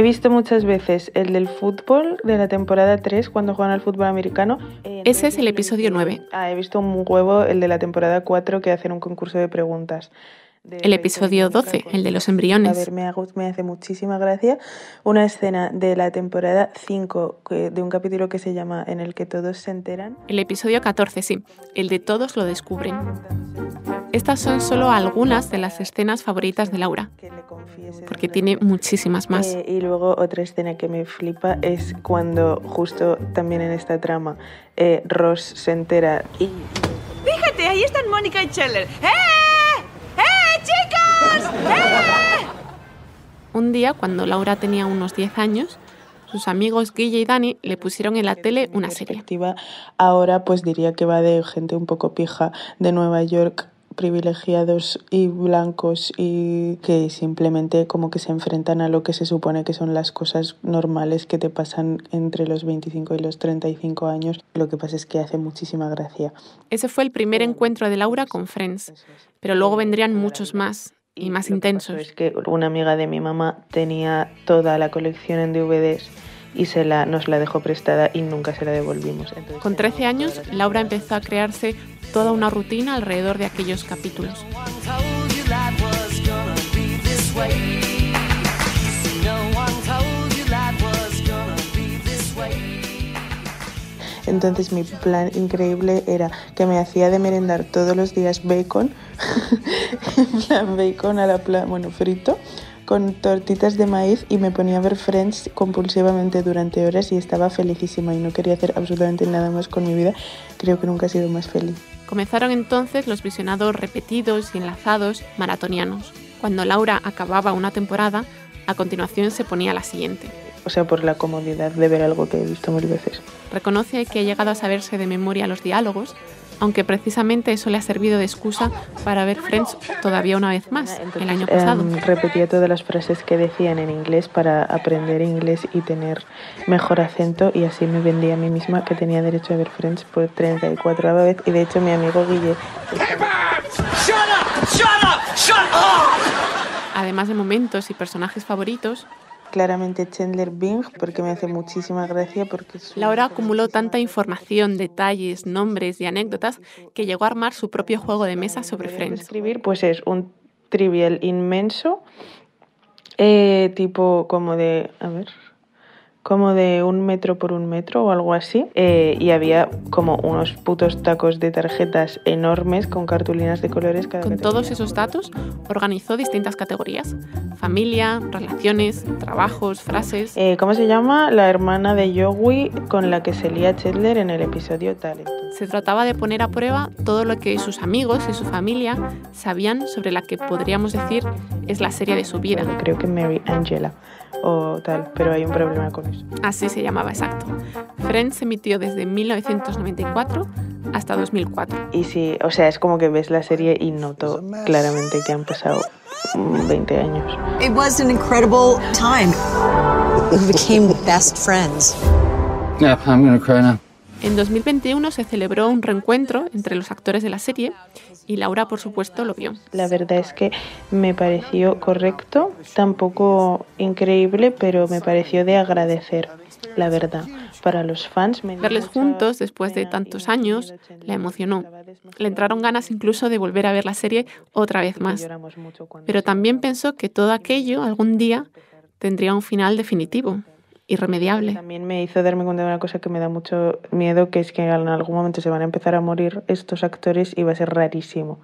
He visto muchas veces el del fútbol de la temporada 3 cuando juegan al fútbol americano. Ese es el episodio 9. Ah, he visto un huevo el de la temporada 4 que hacen un concurso de preguntas. El episodio 12, el de los embriones. A ver, me, hago- me hace muchísima gracia una escena de la temporada 5 que- de un capítulo que se llama En el que todos se enteran. El episodio 14, sí, el de todos lo descubren. Estas son solo algunas de las escenas favoritas de Laura, Que le confiese porque tiene muchísimas más. Eh, y luego otra escena que me flipa es cuando justo también en esta trama eh, Ross se entera y Fíjate, ahí están Mónica y Chandler. ¡Eh! ¡Eh, ¡Eh! Un día, cuando Laura tenía unos 10 años, sus amigos Guille y Dani le pusieron en la tele una serie. ahora pues diría que va de gente un poco pija de Nueva York privilegiados y blancos y que simplemente como que se enfrentan a lo que se supone que son las cosas normales que te pasan entre los 25 y los 35 años. Lo que pasa es que hace muchísima gracia. Ese fue el primer encuentro de Laura con Friends, pero luego vendrían muchos más y más lo que intensos. Es que una amiga de mi mamá tenía toda la colección en DVDs y se la, nos la dejó prestada y nunca se la devolvimos. Entonces, Con 13 años, Laura empezó a crearse toda una rutina alrededor de aquellos capítulos. Entonces mi plan increíble era que me hacía de merendar todos los días bacon, plan bacon a la pla bueno, frito, con tortitas de maíz y me ponía a ver Friends compulsivamente durante horas y estaba felicísima y no quería hacer absolutamente nada más con mi vida. Creo que nunca he sido más feliz. Comenzaron entonces los visionados repetidos y enlazados maratonianos. Cuando Laura acababa una temporada, a continuación se ponía la siguiente. O sea, por la comodidad de ver algo que he visto mil veces. Reconoce que ha llegado a saberse de memoria los diálogos, aunque precisamente eso le ha servido de excusa para ver Friends todavía una vez más, el año pasado. Em, repetía todas las frases que decían en inglés para aprender inglés y tener mejor acento y así me vendía a mí misma que tenía derecho a ver Friends por 34 vez y de hecho mi amigo Guille Shut up! Shut up! Shut up! Además de momentos y personajes favoritos, claramente Chandler Bing porque me hace muchísima gracia porque es un- Laura acumuló tanta información, detalles, nombres y anécdotas que llegó a armar su propio juego de mesa sobre Friends. escribir pues es un trivial inmenso eh, tipo como de a ver como de un metro por un metro o algo así eh, y había como unos putos tacos de tarjetas enormes con cartulinas de colores cada Con todos esos datos, organizó distintas categorías. Familia, relaciones, trabajos, frases. Eh, ¿Cómo se llama? La hermana de Joey con la que se lía Chandler en el episodio tal. Se trataba de poner a prueba todo lo que sus amigos y su familia sabían sobre la que podríamos decir es la serie de su vida. Creo que Mary Angela o tal, pero hay un problema con eso. Así se llamaba exacto. Friends se emitió desde 1994 hasta 2004. Y sí, o sea, es como que ves la serie y noto claramente que han pasado mm, 20 años. It was an incredible time. We became best friends. Yeah, I'm gonna cry now. En 2021 se celebró un reencuentro entre los actores de la serie y Laura, por supuesto, lo vio. La verdad es que me pareció correcto, tampoco increíble, pero me pareció de agradecer, la verdad. Para los fans, me Verles juntos después de tantos años la emocionó. Le entraron ganas incluso de volver a ver la serie otra vez más. Pero también pensó que todo aquello algún día tendría un final definitivo, irremediable. También me hizo darme cuenta de una cosa que me da mucho miedo, que es que en algún momento se van a empezar a morir estos actores y va a ser rarísimo.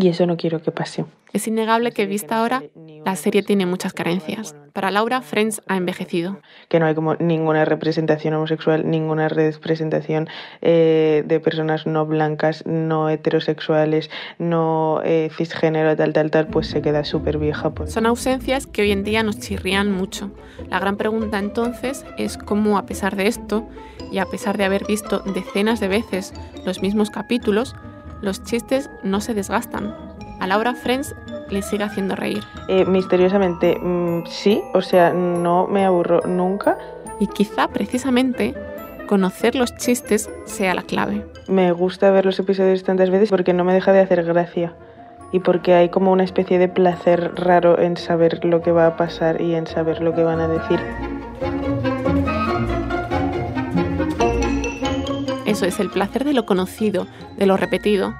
Y eso no quiero que pase. Es innegable que vista ahora, la serie tiene muchas carencias. Para Laura, Friends ha envejecido. Que no hay como ninguna representación homosexual, ninguna representación eh, de personas no blancas, no heterosexuales, no eh, cisgénero, tal, tal, tal, pues se queda súper vieja. Pues. Son ausencias que hoy en día nos chirrían mucho. La gran pregunta entonces es cómo, a pesar de esto, y a pesar de haber visto decenas de veces los mismos capítulos, los chistes no se desgastan. A Laura Friends le sigue haciendo reír. Eh, misteriosamente, mm, sí, o sea, no me aburro nunca. Y quizá precisamente conocer los chistes sea la clave. Me gusta ver los episodios tantas veces porque no me deja de hacer gracia. y porque hay como una especie de placer raro en saber lo que va a pasar y en saber lo que van a decir. Eso es el placer de lo conocido, de lo repetido,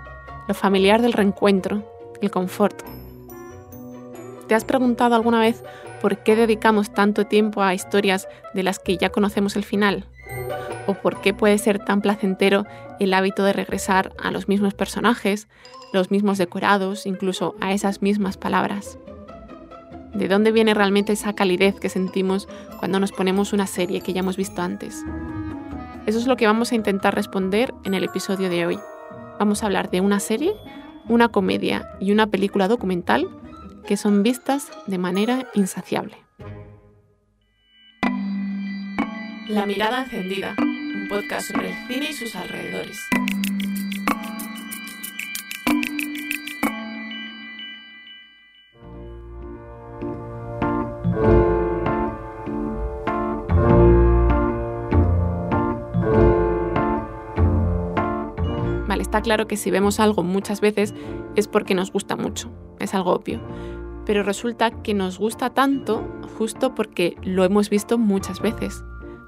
lo familiar del reencuentro, el confort. ¿Te has preguntado alguna vez por qué dedicamos tanto tiempo a historias de las que ya conocemos el final? ¿O por qué puede ser tan placentero el hábito de regresar a los mismos personajes, los mismos decorados, incluso a esas mismas palabras? ¿De dónde viene realmente esa calidez que sentimos cuando nos ponemos una serie que ya hemos visto antes? Eso es lo que vamos a intentar responder en el episodio de hoy. Vamos a hablar de una serie, una comedia y una película documental que son vistas de manera insaciable. La mirada encendida, un podcast sobre el cine y sus alrededores. Claro que si vemos algo muchas veces es porque nos gusta mucho, es algo obvio. Pero resulta que nos gusta tanto justo porque lo hemos visto muchas veces,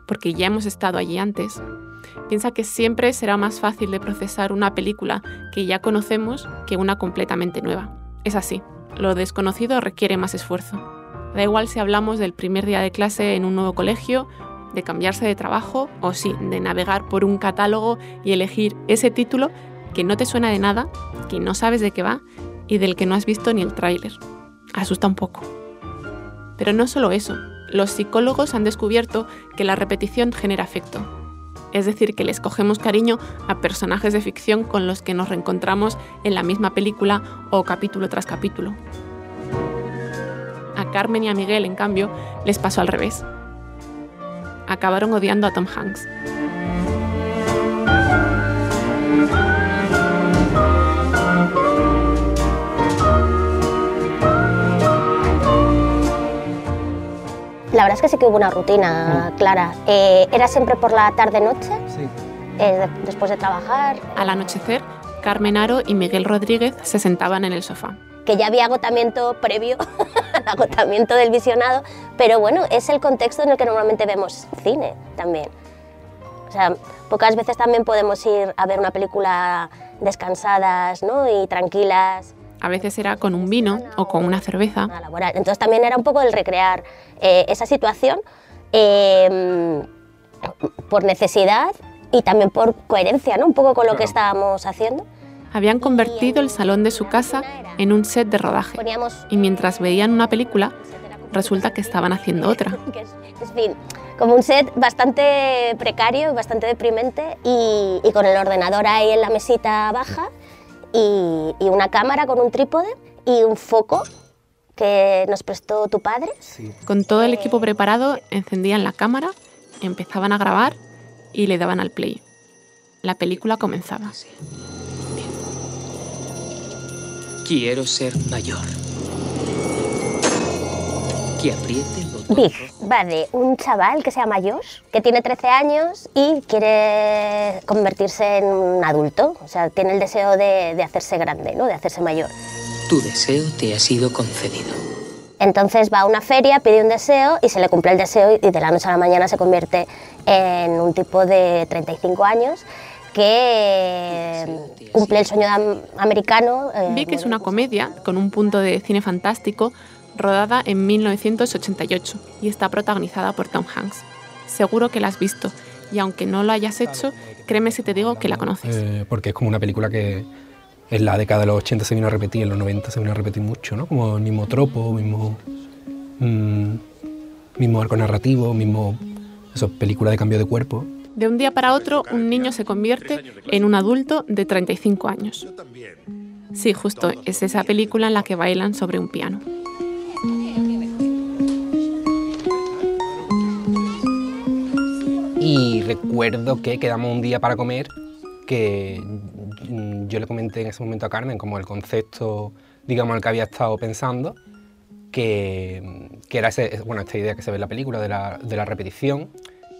porque ya hemos estado allí antes. Piensa que siempre será más fácil de procesar una película que ya conocemos que una completamente nueva. Es así, lo desconocido requiere más esfuerzo. Da igual si hablamos del primer día de clase en un nuevo colegio, de cambiarse de trabajo o sí, de navegar por un catálogo y elegir ese título que no te suena de nada, que no sabes de qué va y del que no has visto ni el tráiler. Asusta un poco. Pero no solo eso, los psicólogos han descubierto que la repetición genera afecto. Es decir, que les cogemos cariño a personajes de ficción con los que nos reencontramos en la misma película o capítulo tras capítulo. A Carmen y a Miguel, en cambio, les pasó al revés. Acabaron odiando a Tom Hanks. La verdad es que sí que hubo una rutina clara. Eh, era siempre por la tarde-noche, Sí. eh, de- después de trabajar, Al anochecer, Carmen Aro y Miguel Rodríguez se sentaban en el sofá. que ya había agotamiento previo al agotamiento del visionado, pero bueno, es el contexto en el que normalmente vemos cine también. O sea, pocas veces también podemos ir a ver una película descansadas ¿no? y tranquilas. A veces era con un vino o con una cerveza. a laboral. Entonces también era un poco el recrear eh, esa situación eh, por necesidad y también por coherencia, ¿no? Un poco con lo que estábamos haciendo. Habían convertido el salón de su casa en un set de rodaje. Y mientras veían una película, resulta que estaban haciendo otra. en fin, como un set bastante precario, bastante deprimente y, y con el ordenador ahí en la mesita baja y, y una cámara con un trípode y un foco que nos prestó tu padre. Con todo el equipo preparado, encendían la cámara, empezaban a grabar y le daban al play. La película comenzaba. Quiero ser mayor. Que apriete el botón. Big va de un chaval que se llama Josh, que tiene 13 años y quiere convertirse en un adulto. O sea, tiene el deseo de, de hacerse grande, ¿no? de hacerse mayor. Tu deseo te ha sido concedido. Entonces va a una feria, pide un deseo y se le cumple el deseo y de la noche a la mañana se convierte en un tipo de 35 años que cumple el sueño am- americano. eh, Vi que es una comedia con un punto de cine fantástico rodada en 1988 y está protagonizada por Tom Hanks. Seguro que la has visto y aunque no lo hayas hecho, créeme si te digo que la conoces. Eh, porque es como una película que en la década de los 80 se vino a repetir, en los 90 se vino a repetir mucho, ¿no? Como el mismo tropo, mismo, mm, mismo arco narrativo, mismo eso, película de cambio de cuerpo. De un día para otro, un niño se convierte en un adulto de 35 años. Sí, justo, es esa película en la que bailan sobre un piano. Y recuerdo que quedamos un día para comer que mm, yo le comenté en ese momento a Carmen como el concepto, digamos, el que había estado pensando, que, que era ese, bueno, esta idea que se ve en la película de la, de la repetición.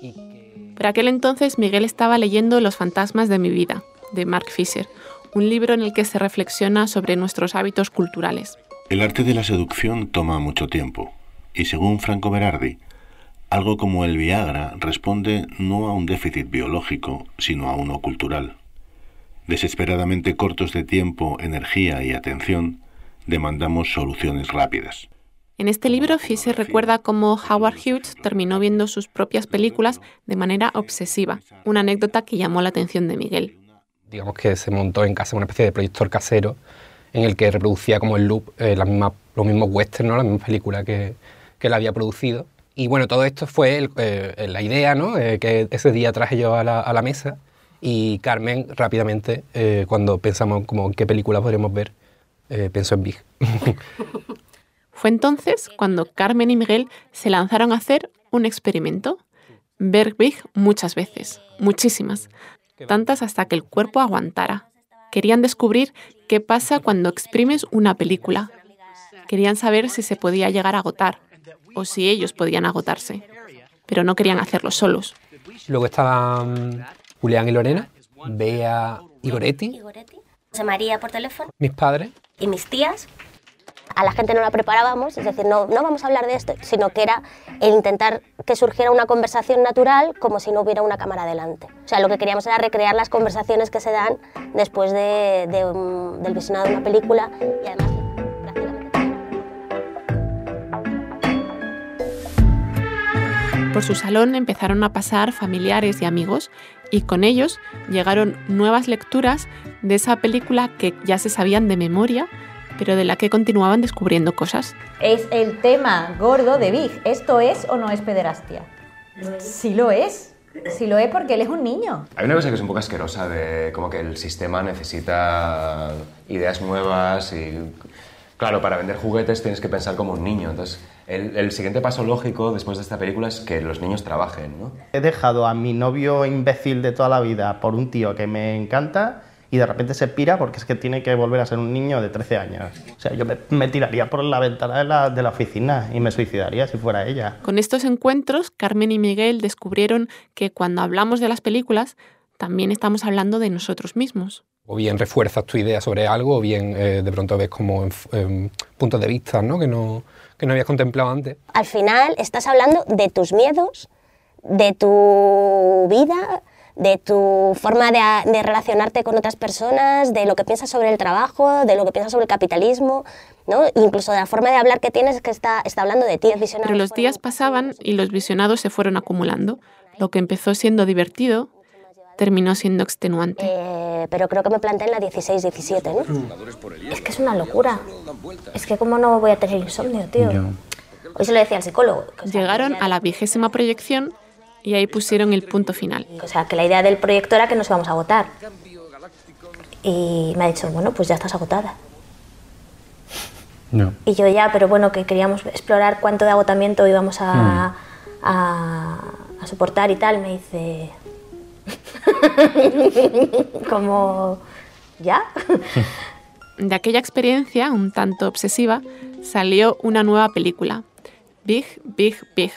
Y que, Por aquel entonces Miguel estaba leyendo Los fantasmas de mi vida, de Mark Fisher, un libro en el que se reflexiona sobre nuestros hábitos culturales. El arte de la seducción toma mucho tiempo, y según Franco Berardi, algo como el Viagra responde no a un déficit biológico, sino a uno cultural. Desesperadamente cortos de tiempo, energía y atención, demandamos soluciones rápidas. En este libro, Fisher recuerda cómo Howard Hughes terminó viendo sus propias películas de manera obsesiva, una anécdota que llamó la atención de Miguel. Digamos que se montó en casa una especie de proyector casero en el que reproducía como el loop eh, la misma, los mismos westerns, ¿no? la misma película que, que él había producido. Y bueno, todo esto fue eh, la idea ¿no? Eh, que ese día traje yo a la, mesa y Carmen rápidamente, eh, cuando pensamos como en qué película podríamos ver, pensó en Big. Fue entonces cuando Carmen y Miguel se lanzaron a hacer un experimento. Ver Big muchas veces, muchísimas, tantas hasta que el cuerpo aguantara. Querían descubrir qué pasa cuando exprimes una película. Querían saber si se podía llegar a agotar o si ellos podían agotarse, pero no querían hacerlo solos. Luego estaban Julián y Lorena, Bea y Goretti, José María por teléfono mis padres. y mis tías. A la gente no la preparábamos, es decir, no, no vamos a hablar de esto, sino que era el intentar que surgiera una conversación natural como si no hubiera una cámara delante. O sea, lo que queríamos era recrear las conversaciones que se dan después de, de un- del visionado de una película y además Por su salón empezaron a pasar familiares y amigos y con ellos llegaron nuevas lecturas de esa película que ya se sabían de memoria, pero de la que continuaban descubriendo cosas. Es el tema gordo de Big. ¿Esto es o no es pederastia? Sí lo es. Sí lo es porque él es un niño. Hay una cosa que es un poco asquerosa de como que el sistema necesita ideas nuevas y claro, para vender juguetes tienes que pensar como un niño. Entonces, el, el siguiente paso lógico después de esta película es que los niños trabajen, ¿no? He dejado a mi novio imbécil de toda la vida por un tío que me encanta y de repente se pira porque es que tiene que volver a ser un niño de 13 años. O sea, yo me, me tiraría por la ventana de la, de la oficina y me suicidaría si fuera ella. Con estos encuentros, Carmen y Miguel descubrieron que cuando hablamos de las películas, también estamos hablando de nosotros mismos. O bien refuerzas tu idea sobre algo, o bien eh, de pronto ves como puntos de vista ¿no? Que, no, que no habías contemplado antes. al final estás hablando de tus miedos, de tu vida, de tu forma de, de relacionarte con otras personas, de lo que piensas sobre el trabajo, de lo que piensas sobre el capitalismo, ¿no? incluso de la forma de hablar que tienes que está, está hablando de ti. Pero los días pasaban y los visionados se fueron acumulando. Lo que empezó siendo divertido terminó siendo extenuante. Eh, pero creo que me planteé en la 16-17, ¿no? Es que es una locura. Es que cómo no voy a tener insomnio, tío. Hoy se lo decía al psicólogo. Llegaron a la vigésima proyección y ahí pusieron el punto final. O sea, que la idea del proyecto era que nos íbamos a agotar. Y me ha dicho, bueno, pues ya estás agotada. No. Y yo ya, pero bueno, que queríamos explorar cuánto de agotamiento íbamos a, a, a soportar y tal. Me dice, como, ¿ya? De aquella experiencia, un tanto obsesiva, salió una nueva película, Big, Big, Big,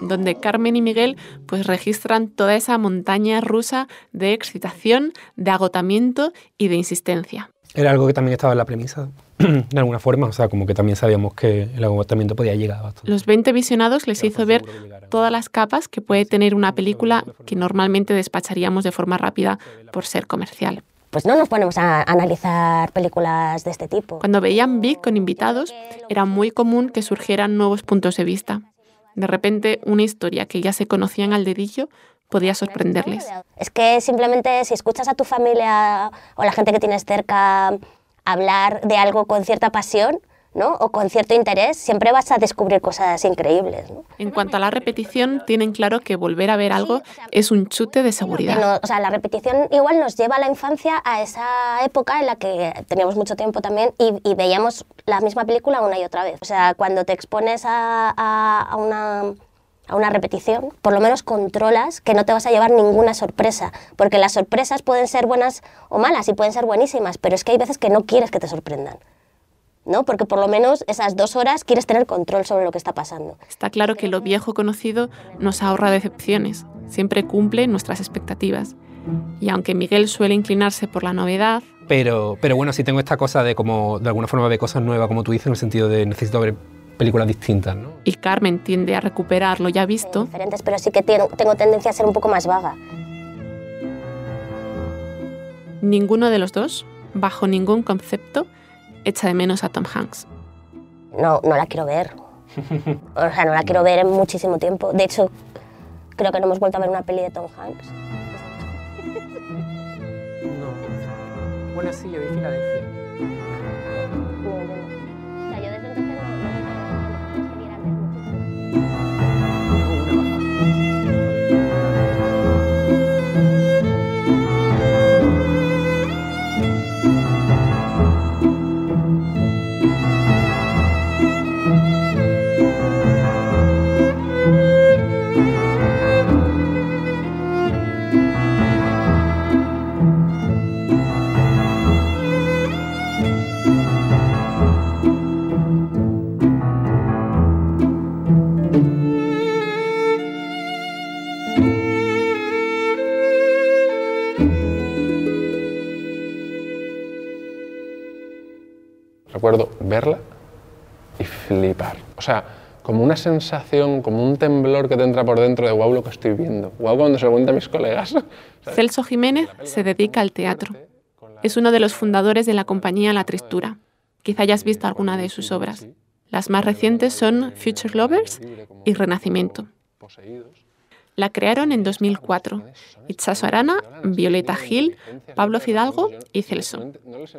donde Carmen y Miguel pues registran toda esa montaña rusa de excitación, de agotamiento y de insistencia. Era algo que también estaba en la premisa, de alguna forma, o sea, como que también sabíamos que el agotamiento podía llegar bastante. Los 20 visionados les hizo ver todas las capas que puede tener una película que normalmente despacharíamos de forma rápida por ser comercial. Pues no nos ponemos a analizar películas de este tipo. Cuando veían Big con invitados, era muy común que surgieran nuevos puntos de vista. De repente, una historia que ya se conocían al dedillo podía sorprenderles. Es que simplemente si escuchas a tu familia o la gente que tienes cerca hablar de algo con cierta pasión, ¿no? O con cierto interés, siempre vas a descubrir cosas increíbles, ¿no? En cuanto a la repetición, tienen claro que volver a ver algo es un chute de seguridad. no- o sea, la repetición igual nos lleva a la infancia, a esa época en la que teníamos mucho tiempo también y, y veíamos la misma película una y otra vez. O sea, cuando te expones a, a- a una, a una repetición, por lo menos controlas que no te vas a llevar ninguna sorpresa, porque las sorpresas pueden ser buenas o malas y pueden ser buenísimas, pero es que hay veces que no quieres que te sorprendan. ¿no? Porque por lo menos esas dos horas quieres tener control sobre lo que está pasando. Está claro que lo viejo conocido nos ahorra decepciones, siempre cumple nuestras expectativas. Y aunque Miguel suele inclinarse por la novedad, Pero, pero bueno, sí tengo esta cosa de como, de alguna forma, ver cosas nuevas, como tú dices, en el sentido de necesito ver películas distintas, ¿no? y Carmen tiende a recuperar lo ya visto, diferentes, pero sí que tengo tendencia a ser un poco más vaga. ninguno de los dos, bajo ningún concepto, echa de menos a Tom Hanks. No, no la quiero ver. O sea, no la quiero ver en muchísimo tiempo. De hecho, creo que no hemos vuelto a ver una peli de Tom Hanks. Bueno, sí, yo vi Filadelfia. Recuerdo sensación, como un temblor que te entra por dentro de wow lo que estoy viendo. Wow cuando se lo cuenta a mis colegas. Celso Jiménez se dedica al teatro. Es uno de los fundadores de la compañía La Tristura. Quizá hayas visto alguna de sus obras. Las más recientes son Future Lovers y Renacimiento. La crearon en 2004. Itzaso Arana, Violeta Gil, Pablo Fidalgo y Celso.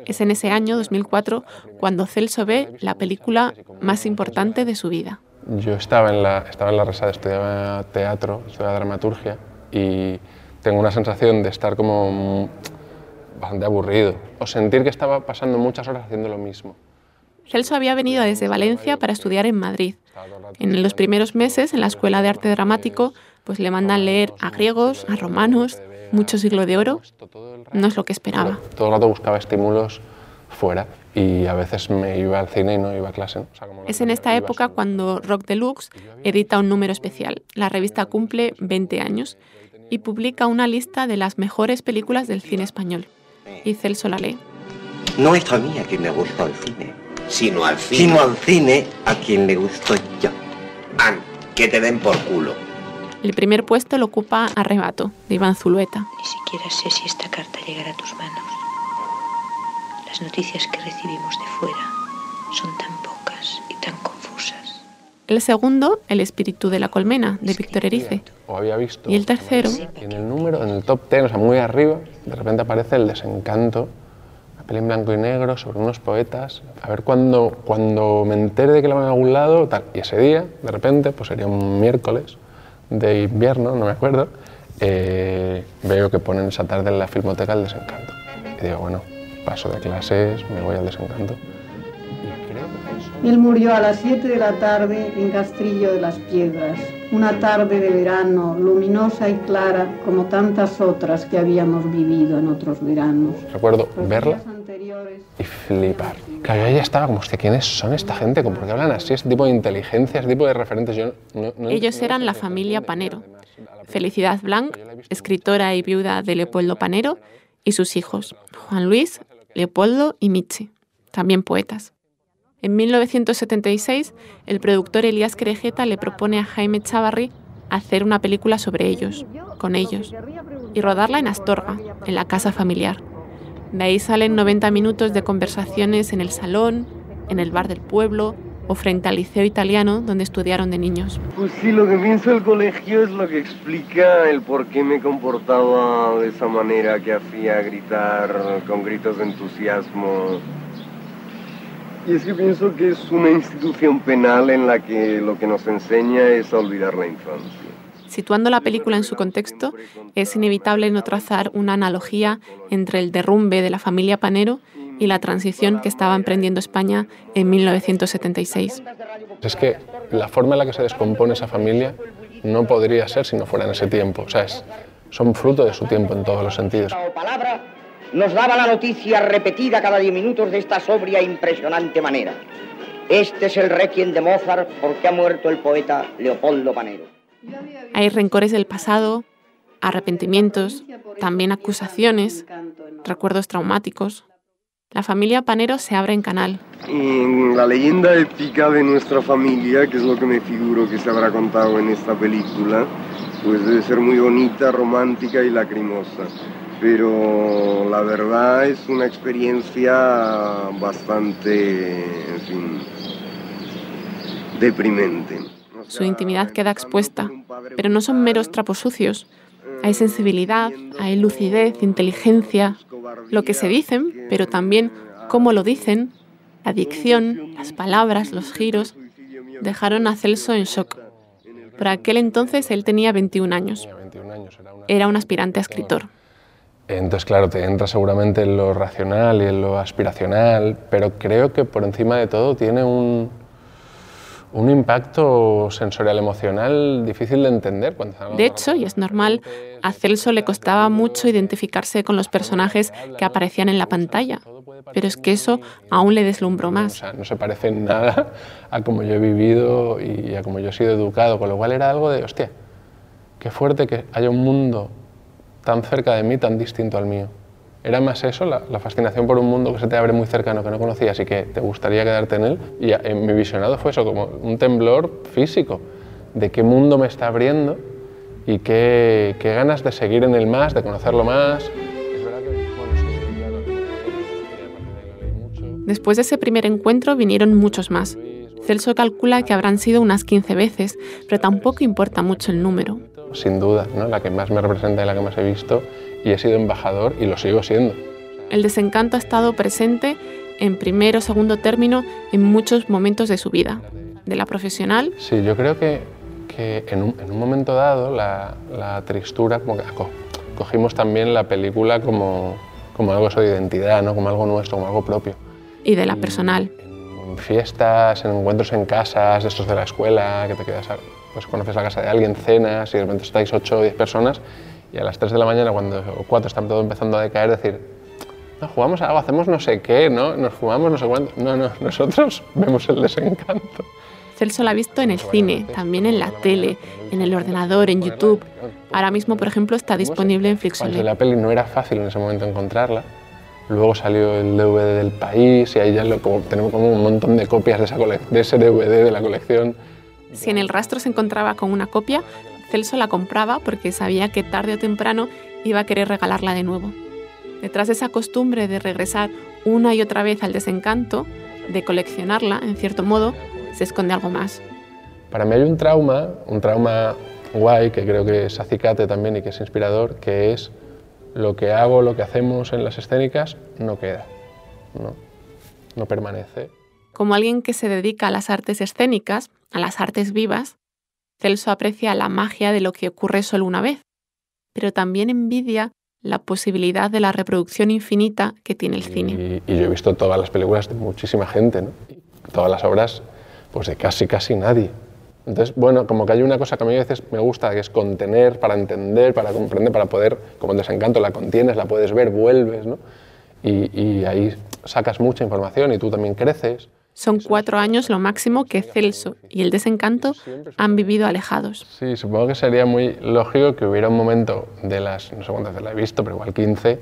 Es en ese año, 2004, cuando Celso ve la película más importante de su vida. Yo estaba en la, estaba en la Resada, estudiaba teatro, estudiaba dramaturgia y tengo una sensación de estar como bastante aburrido o sentir que estaba pasando muchas horas haciendo lo mismo. Celso había venido desde Valencia para estudiar en Madrid. En los primeros meses, en la Escuela de Arte Dramático, pues le mandan leer a griegos, a romanos, mucho siglo de oro. No es lo que esperaba. Todo el rato buscaba estímulos fuera y a veces me iba al cine y no iba a clase. ¿no? O sea, como la Es en esta época cuando Rock Deluxe edita un número especial. La revista cumple 20 años y publica una lista de las mejores películas del cine español. Y Celso la lee. No es a mí a quien le gustó el cine, sino al cine, sino al cine a quien le gustó yo. An, que te den por culo. El primer puesto lo ocupa Arrebato, de Iván Zulueta. Ni siquiera sé si esta carta llegará a tus manos. Las noticias que recibimos de fuera son tan pocas y tan confusas. El segundo, El espíritu de la colmena, de Víctor Erice. o había visto. Y el tercero, Y en el número, en el top 10, o sea, muy arriba, de repente aparece El desencanto, una peli en blanco y negro sobre unos poetas. A ver cuando, cuando me entere de que la van a algún lado, tal. Y ese día, de repente, pues sería un miércoles de invierno, no me acuerdo, eh, veo que ponen esa tarde en la filmoteca El desencanto. Y digo, bueno, paso de clases, me voy al desencanto. Él murió a las 7 de la tarde en Castrillo de las Piedras, una tarde de verano luminosa y clara como tantas otras que habíamos vivido en otros veranos. Recuerdo Los verla y flipar. Claro, yo ya estaba como, hostia, ¿quiénes son esta gente? ¿Por qué hablan así? Este tipo de inteligencia, este tipo de referentes. Yo no, no- ellos eran la familia Panero. Felicidad Blanc, escritora y viuda de Leopoldo Panero, y sus hijos, Juan Luis, Leopoldo y Michi, también poetas. En 1976, el productor Elías Querejeta le propone a Jaime Chavarri hacer una película sobre ellos, con ellos, y rodarla en Astorga, en la casa familiar. De ahí salen 90 minutos de conversaciones en el salón, en el bar del pueblo o frente al liceo italiano donde estudiaron de niños. Pues sí, lo que pienso del colegio es lo que explica el por qué me comportaba de esa manera que hacía gritar con gritos de entusiasmo. Y es que pienso que es una institución penal en la que lo que nos enseña es a olvidar la infancia. Situando la película en su contexto, es inevitable no trazar una analogía entre el derrumbe de la familia Panero y la transición que estaba emprendiendo España en 1976. Es que la forma en la que se descompone esa familia no podría ser si no fuera en ese tiempo. O sea, es- son fruto de su tiempo en todos los sentidos. palabra, nos daba la noticia repetida cada diez minutos de esta sobria e impresionante manera. Este es el requiem de Mozart porque ha muerto el poeta Leopoldo Panero. Hay rencores del pasado, arrepentimientos, también acusaciones, recuerdos traumáticos. La familia Panero se abre en canal. En la leyenda épica de nuestra familia, que es lo que me figuro que se habrá contado en esta película, pues debe ser muy bonita, romántica y lacrimosa. Pero la verdad es una experiencia bastante, en fin, deprimente. Su intimidad queda expuesta, pero no son meros trapos sucios. Hay sensibilidad, hay lucidez, inteligencia, lo que se dicen, pero también cómo lo dicen, la dicción, las palabras, los giros, dejaron a Celso en shock. Por aquel entonces él tenía 21 años. Era un aspirante a escritor. Entonces, claro, te entra seguramente en lo racional y en lo aspiracional, pero creo que por encima de todo tiene un, un impacto sensorial emocional difícil de entender. Cuando De hecho, y es normal, a Celso le costaba mucho identificarse con los personajes que aparecían en la pantalla. Pero es que eso aún le deslumbró O más. sea, no se parece en nada a como yo he vivido y a como yo he sido educado, con lo cual era algo de, hostia, qué fuerte que haya un mundo tan cerca de mí, tan distinto al mío. Era más eso, la, la fascinación por un mundo que se te abre muy cercano, que no conocías y que te gustaría quedarte en él. Y en mi visionado fue eso, como un temblor físico, de qué mundo me está abriendo y qué, qué ganas de seguir en él más, de conocerlo más. Después de ese primer encuentro vinieron muchos más. Celso calcula que habrán sido unas 15 veces, pero tampoco importa mucho el número. sin duda, ¿no? la que más me representa y la que más he visto, y he sido embajador y lo sigo siendo. El desencanto ha estado presente en primero o segundo término en muchos momentos de su vida, de la profesional Sí, yo creo que, que en, un, en un momento dado la, la tristura, como que aco- cogimos también la película como, como algo de identidad, ¿no? como algo nuestro, como algo propio. y de la personal. En fiestas, en encuentros en casas, de estos de la escuela, que te quedas, a- pues conoces la casa de alguien, cenas y de repente estáis 8 o 10 personas y a las 3 de la mañana, cuando o 4 están todo empezando a decaer, decir, no, jugamos a algo, hacemos no sé qué, ¿no? Nos fumamos no sé cuánto. No, no, nosotros vemos el desencanto. Celso la ha visto en el cine, también en la tele, en el ordenador, en YouTube. Ahora mismo, por ejemplo, está disponible en Flixolé. la peli no era fácil en ese momento encontrarla. Luego salió el DVD del país y ahí ya lo- como- tenemos como un montón de copias de, esa de ese DVD de la colección. Si en el rastro se encontraba con una copia, Celso la compraba porque sabía que tarde o temprano iba a querer regalarla de nuevo. Detrás de esa costumbre de regresar una y otra vez al desencanto, de coleccionarla, en cierto modo, se esconde algo más. Para mí hay un trauma, un trauma guay que creo que es acicate también y que es inspirador, que es lo que hago, lo que hacemos en las escénicas no queda, no, no permanece. Como alguien que se dedica a las artes escénicas, a las artes vivas, Celso aprecia la magia de lo que ocurre solo una vez, pero también envidia la posibilidad de la reproducción infinita que tiene el cine. Y, yo he visto todas las películas de muchísima gente, ¿no? Todas las obras pues de casi casi nadie. Entonces, bueno, como que hay una cosa que a mí a veces me gusta, que es contener para entender, para comprender, para poder, como el desencanto, la contienes, la puedes ver, vuelves, ¿no? Y ahí sacas mucha información y tú también creces. Son cuatro años lo máximo que Celso y el desencanto han vivido alejados. Sí, supongo que sería muy lógico que hubiera un momento de las, no sé cuántas veces la he visto, pero igual 15,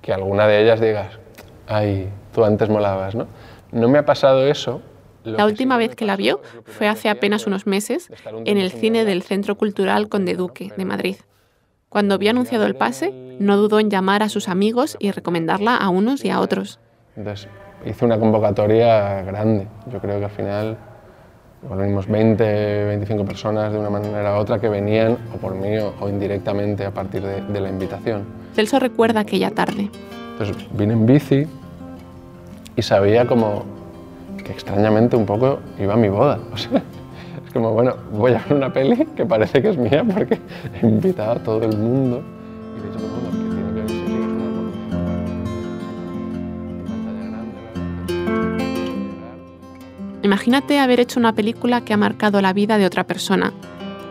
que alguna de ellas digas, ay, tú antes molabas, ¿no? No me ha pasado eso. La última vez que la vio fue hace apenas unos meses en el cine del Centro Cultural Conde Duque de Madrid. Cuando vio anunciado el pase, no dudó en llamar a sus amigos y recomendarla a unos y a otros. Hice una convocatoria grande. Yo creo que al final igual venimos 20, 25 personas de una manera u otra que venían o por mí o, o indirectamente a partir de, de la invitación. Celso recuerda aquella tarde. Entonces vine en bici y sabía como que extrañamente un poco iba a mi boda. O sea, es como, bueno, voy a ver una peli que parece que es mía porque he invitado a todo el mundo. Y Imagínate haber hecho una película que ha marcado la vida de otra persona,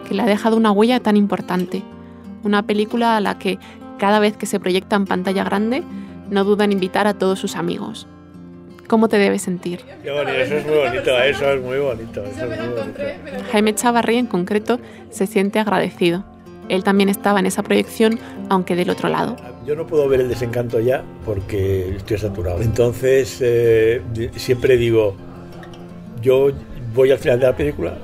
que le ha dejado una huella tan importante. Una película a la que cada vez que se proyecta en pantalla grande no dudan en invitar a todos sus amigos. ¿Cómo te debes sentir? Qué bonito, eso es muy bonito, eso es muy bonito, eso es muy bonito. Jaime Chavarri en concreto se siente agradecido. Él también estaba en esa proyección, aunque del otro lado. Yo no puedo ver el desencanto ya porque estoy saturado. Entonces, eh, siempre digo, yo voy al final de la película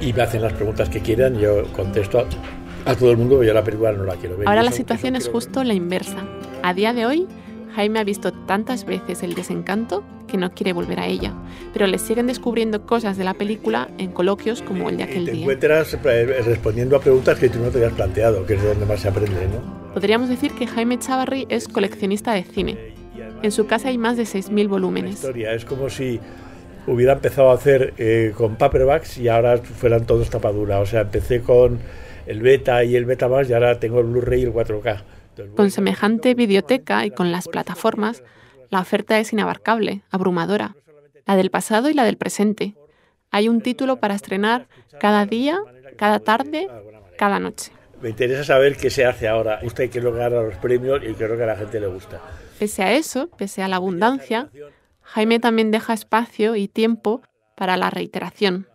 y me hacen las preguntas que quieran, yo contesto a, a todo el mundo, pero yo la película no la quiero ver. Ahora Y la situación es justo la inversa. A día de hoy, Jaime ha visto tantas veces el desencanto que no quiere volver a ella, pero le siguen descubriendo cosas de la película en coloquios como el de aquel te día. encuentras eh, respondiendo a preguntas que tú no te habías planteado, que es de donde más se aprende, ¿no? Podríamos decir que Jaime Chavarri es coleccionista de cine. En su casa hay más de 6.000 volúmenes. historia. Es como si hubiera empezado a hacer eh, con paperbacks y ahora fueran todos tapadura. O sea, empecé con el beta y el beta más y ahora tengo el Blu-ray y el 4K. Con semejante biblioteca y con las plataformas, la oferta es inabarcable, abrumadora, la del pasado y la del presente. Hay un título para estrenar cada día, cada tarde, cada noche. Me interesa saber qué se hace ahora. Usted qué es lo que gana los premios y lo que a la gente le gusta. Pese a eso, pese a la abundancia, Jaime también deja espacio y tiempo para la reiteración,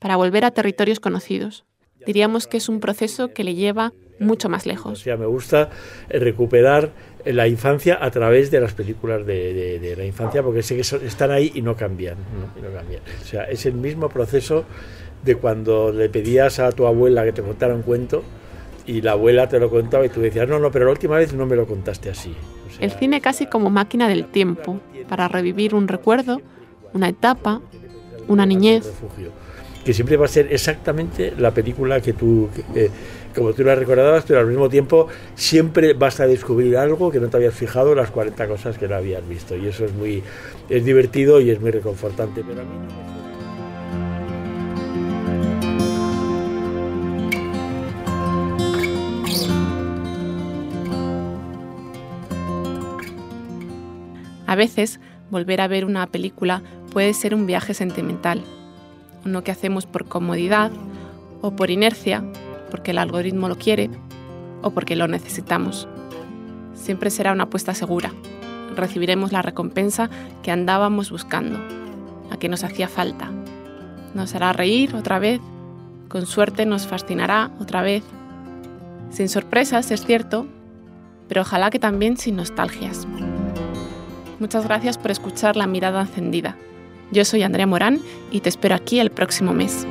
para volver a territorios conocidos. Diríamos que es un proceso que le lleva mucho más O lejos. sea, me gusta eh, recuperar la infancia a través de las películas de, la infancia porque sé que están ahí y no cambian, no cambian. O sea, es el mismo proceso de cuando le pedías a tu abuela que te contara un cuento y la abuela te lo contaba y tú decías, no, no, pero la última vez no me lo contaste así. El cine casi como máquina del tiempo, para revivir un recuerdo, una etapa, una niñez. Que siempre va a ser exactamente la película que tú, eh, como tú la recordabas, pero al mismo tiempo siempre vas a descubrir algo que no te habías fijado las 40 cosas que no habías visto. Y eso es muy es divertido y es muy reconfortante. Pero a mí no A veces, volver a ver una película puede ser un viaje sentimental, uno que hacemos por comodidad o por inercia, porque el algoritmo lo quiere o porque lo necesitamos. Siempre será una apuesta segura. Recibiremos la recompensa que andábamos buscando, la que nos hacía falta. Nos hará reír otra vez, con suerte nos fascinará otra vez. Sin sorpresas, es cierto, pero ojalá que también sin nostalgias. Muchas gracias por escuchar La Mirada Encendida. Yo soy Andrea Morán y te espero aquí el próximo mes.